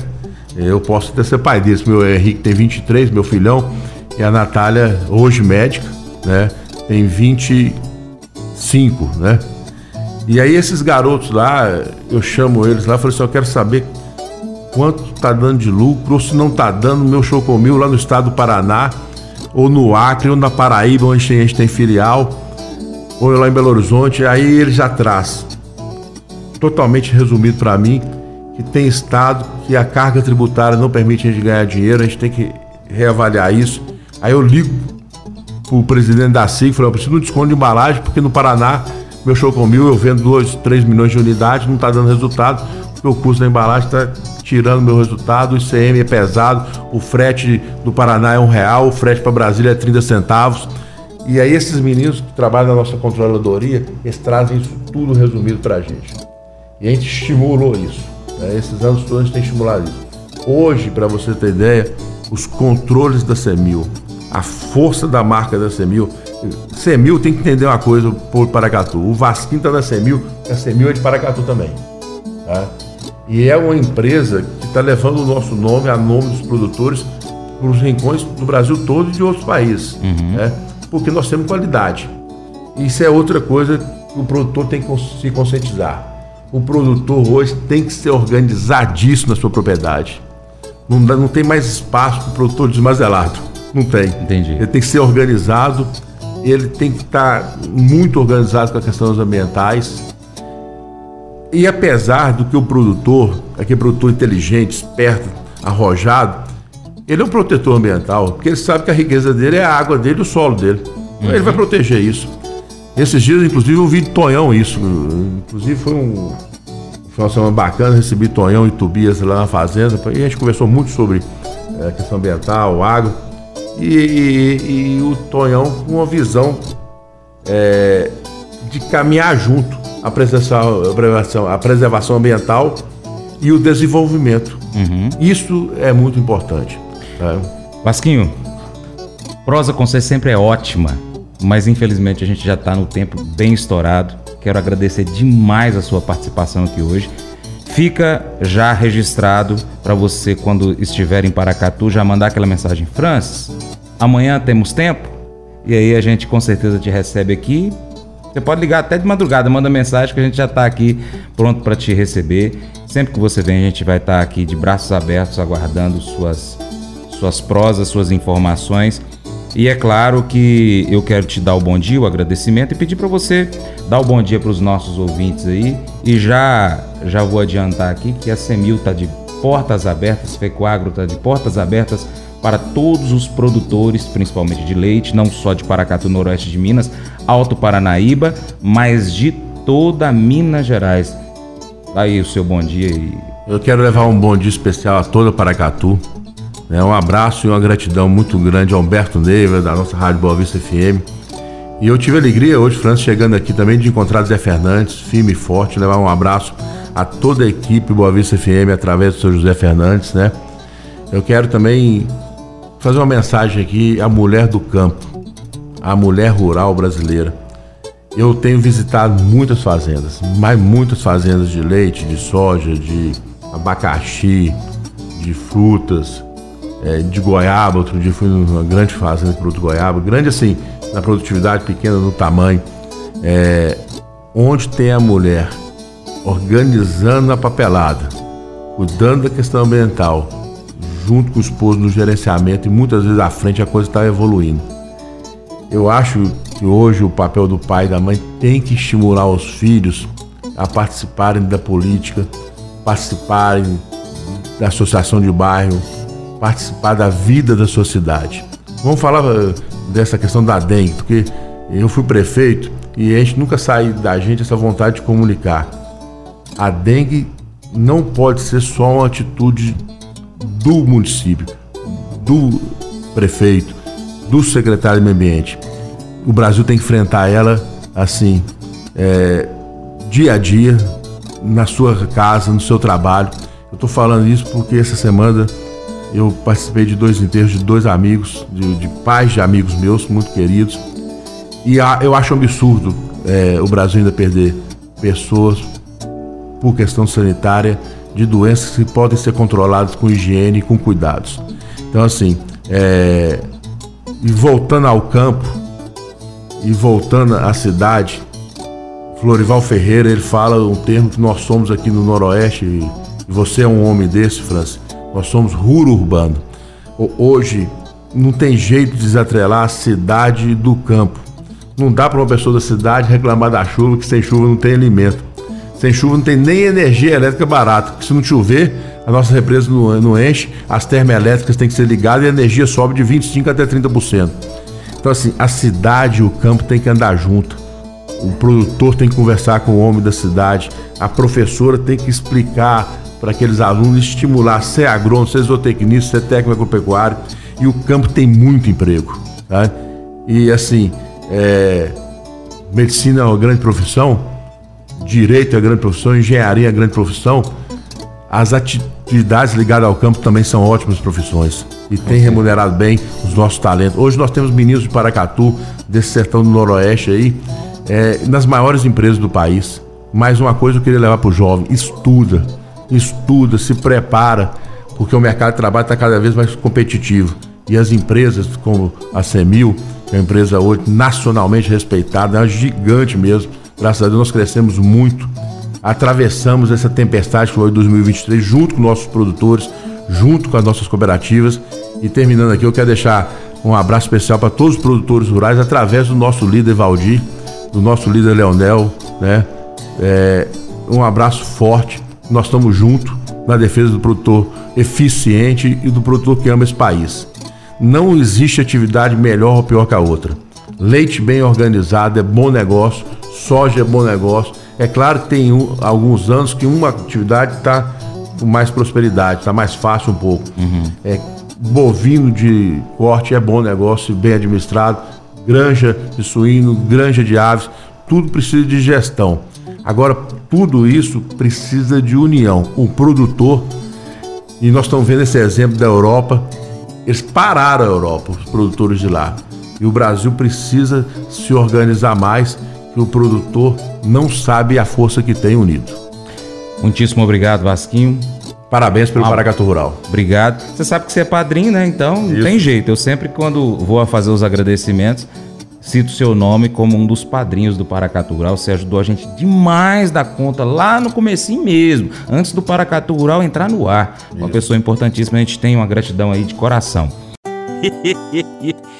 Eu posso até ser pai deles. Meu Henrique tem 23, meu filhão, e a Natália, hoje médica, né? Tem 25, né? E aí esses garotos lá, eu chamo eles lá, falei assim, eu quero saber quanto tá dando de lucro, ou se não tá dando meu chocomil lá no estado do Paraná, ou no Acre, ou na Paraíba, onde a gente tem filial, ou lá em Belo Horizonte, aí ele já traz totalmente resumido para mim que tem estado que a carga tributária não permite a gente ganhar dinheiro, a gente tem que reavaliar isso. Aí eu ligo pro presidente da SIG, falei, eu preciso de um desconto de embalagem, porque no Paraná, meu show com mil, eu vendo 2, 3 milhões de unidades, não está dando resultado, o custo da embalagem está tirando meu resultado, o ICM é pesado, o frete do Paraná é um real, o frete para Brasília é 30 centavos. E aí esses meninos que trabalham na nossa controladoria, eles trazem isso tudo resumido para a gente. E a gente estimulou isso. Né? Esses anos todos a gente tem estimulado isso. Hoje, para você ter ideia, os controles da CEMIL, a força da marca da CEMIL, CEMIL tem que entender uma coisa por Paracatu. O Vasquinho está na CEMIL, a CEMIL é de Paracatu também. Tá? E é uma empresa que está levando o nosso nome, a nome dos produtores, para os rincões do Brasil todo e de outros países. Uhum. Né? Porque nós temos qualidade. Isso é outra coisa que o produtor tem que se conscientizar. O produtor hoje tem que ser organizadíssimo na sua propriedade. Não, não tem mais espaço para o produtor desmazelado. Não tem. Entendi. Ele tem que ser organizado, ele tem que estar tá muito organizado com as questões ambientais e apesar do que o produtor, aquele produtor inteligente, esperto, arrojado, ele é um protetor ambiental, porque ele sabe que a riqueza dele é a água dele e o solo dele. Uhum. ele vai proteger isso. Esses dias, inclusive, eu vi Tonhão isso. Inclusive foi um final de semana bacana, recebi Tonhão e Tobias lá na fazenda. E a gente conversou muito sobre a é, questão ambiental, água. E, e, e, o Tonhão com uma visão é, de caminhar junto a preservação, a preservação ambiental e o desenvolvimento. Uhum. Isso é muito importante. Né? Vasquinho, prosa com você sempre é ótima, mas infelizmente a gente já está no tempo bem estourado. Quero agradecer demais a sua participação aqui hoje. Fica já registrado para você, quando estiver em Paracatu, já mandar aquela mensagem. Francis, amanhã temos tempo? E aí a gente com certeza te recebe aqui você pode ligar até de madrugada, manda mensagem que a gente já está aqui pronto para te receber. Sempre que você vem, a gente vai estar tá aqui de braços abertos, aguardando suas, suas prosas, suas informações. E é claro que eu quero te dar o bom dia, o agradecimento e pedir para você dar o bom dia para os nossos ouvintes aí. E já já vou adiantar aqui que a Semil está de portas abertas, Fecoagro está de portas abertas para todos os produtores, principalmente de leite, não só de Paracatu, noroeste de Minas, Alto Paranaíba, mas de toda Minas Gerais. Aí o seu bom dia. E... Eu quero levar um bom dia especial a toda Paracatu. Né? Um abraço e uma gratidão muito grande ao Humberto Neiva, da nossa Rádio Boa Vista FM. E eu tive alegria hoje, França, chegando aqui também, de encontrar Zé Fernandes, firme e forte, levar um abraço a toda a equipe Boa Vista FM através do seu José Fernandes, né? Eu quero também fazer uma mensagem aqui à mulher do campo, à mulher rural brasileira. Eu tenho visitado muitas fazendas, mas muitas fazendas de leite, de soja, de abacaxi, de frutas, é, de goiaba. Outro dia fui numa grande fazenda de produto goiaba, grande assim, na produtividade, pequena no tamanho. É, onde tem a mulher organizando a papelada, cuidando da questão ambiental, junto com o esposo no gerenciamento e muitas vezes à frente a coisa está evoluindo. Eu acho que hoje o papel do pai e da mãe tem que estimular os filhos a participarem da política, participarem da associação de bairro, participar da vida da sociedade. Vamos falar eh, dessa questão da dengue, porque eu fui prefeito e a gente nunca sai da gente essa vontade de comunicar. A dengue não pode ser só uma atitude do município, do prefeito, do secretário de meio ambiente. O Brasil tem que enfrentar ela assim, é, dia a dia, na sua casa, no seu trabalho. Eu estou falando isso porque essa semana eu participei de dois enterros de dois amigos, de, de pais de amigos meus, muito queridos. E eu acho um absurdo é, o Brasil ainda perder pessoas por questão sanitária de doenças que podem ser controladas com higiene e com cuidados. Então, assim, é, e voltando ao campo e voltando à cidade, Florival Ferreira ele fala um termo que nós somos aqui no Noroeste, e você é um homem desse, França. Nós somos ruro urbano. Hoje não tem jeito de desatrelar a cidade do campo. Não dá para uma pessoa da cidade reclamar da chuva, que sem chuva não tem alimento. Sem chuva não tem nem energia elétrica barata. Porque se não chover, a nossa represa não, não enche, as termoelétricas têm que ser ligadas e a energia sobe de 25% até 30%. Então, assim, a cidade e o campo tem que andar junto. O produtor tem que conversar com o homem da cidade. A professora tem que explicar para aqueles alunos, estimular ser agrônomo, ser zootecnista, ser técnico agropecuário. E o campo tem muito emprego. Tá? E, assim, é... medicina é uma grande profissão, direito é grande profissão, engenharia é grande profissão, as atividades ligadas ao campo também são ótimas profissões e tem remunerado bem os nossos talentos. Hoje nós temos meninos de Paracatu, desse sertão do Noroeste aí, é, nas maiores empresas do país. Mais uma coisa eu queria levar para o jovem: estuda, estuda, se prepara, porque o mercado de trabalho está cada vez mais competitivo. E as empresas como a Semil, que é uma empresa hoje nacionalmente respeitada, é uma gigante mesmo, Graças a Deus nós crescemos muito, atravessamos essa tempestade que foi 2023 junto com nossos produtores, junto com as nossas cooperativas. E terminando aqui, eu quero deixar um abraço especial para todos os produtores rurais através do nosso líder Valdir, do nosso líder Leonel, né? É, um abraço forte. Nós estamos juntos na defesa do produtor eficiente e do produtor que ama esse país. Não existe atividade melhor ou pior que a outra. Leite bem organizado é bom negócio soja é bom negócio. É claro que tem um, alguns anos que uma atividade está com mais prosperidade, está mais fácil um pouco. Uhum. É, bovino de corte é bom negócio, bem administrado. Granja de suíno, granja de aves, tudo precisa de gestão. Agora, tudo isso precisa de união. O produtor, e nós estamos vendo esse exemplo da Europa, eles pararam a Europa, os produtores de lá. E o Brasil precisa se organizar mais que o produtor não sabe a força que tem unido. Muitíssimo obrigado, Vasquinho. Parabéns pelo ah, Paracatu Rural. Obrigado. Você sabe que você é padrinho, né? Então Isso. não tem jeito. Eu sempre, quando vou a fazer os agradecimentos, cito seu nome como um dos padrinhos do Paracatu Rural. Você ajudou a gente demais da conta lá no comecinho mesmo, antes do Paracatu Rural entrar no ar. Isso. Uma pessoa importantíssima, a gente tem uma gratidão aí de coração.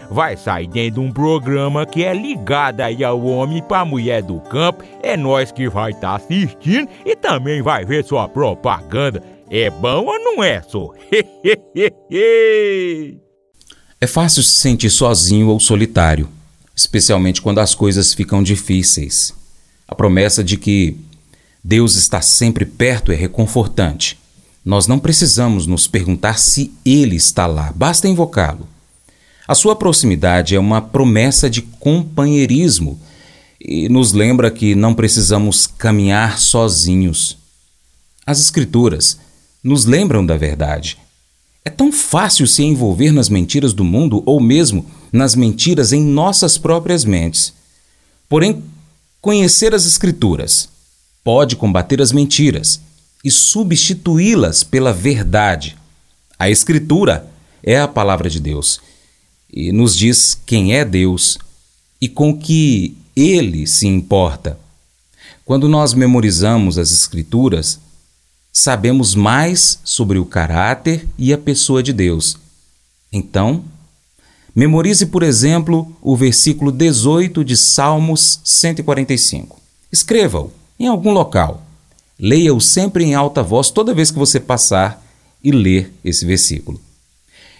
vai sair dentro de um programa que é ligado aí ao homem para mulher do campo. É nós que vai estar tá assistindo e também vai ver sua propaganda. É bom ou não é, só? é fácil se sentir sozinho ou solitário, especialmente quando as coisas ficam difíceis. A promessa de que Deus está sempre perto é reconfortante. Nós não precisamos nos perguntar se Ele está lá, basta invocá-lo. A sua proximidade é uma promessa de companheirismo e nos lembra que não precisamos caminhar sozinhos. As Escrituras nos lembram da verdade. É tão fácil se envolver nas mentiras do mundo ou mesmo nas mentiras em nossas próprias mentes. Porém, conhecer as Escrituras pode combater as mentiras e substituí-las pela verdade. A Escritura é a palavra de Deus e nos diz quem é Deus e com que ele se importa. Quando nós memorizamos as Escrituras, sabemos mais sobre o caráter e a pessoa de Deus. Então, memorize, por exemplo, o versículo 18 de Salmos 145. Escreva-o em algum local. Leia-o sempre em alta voz toda vez que você passar e ler esse versículo.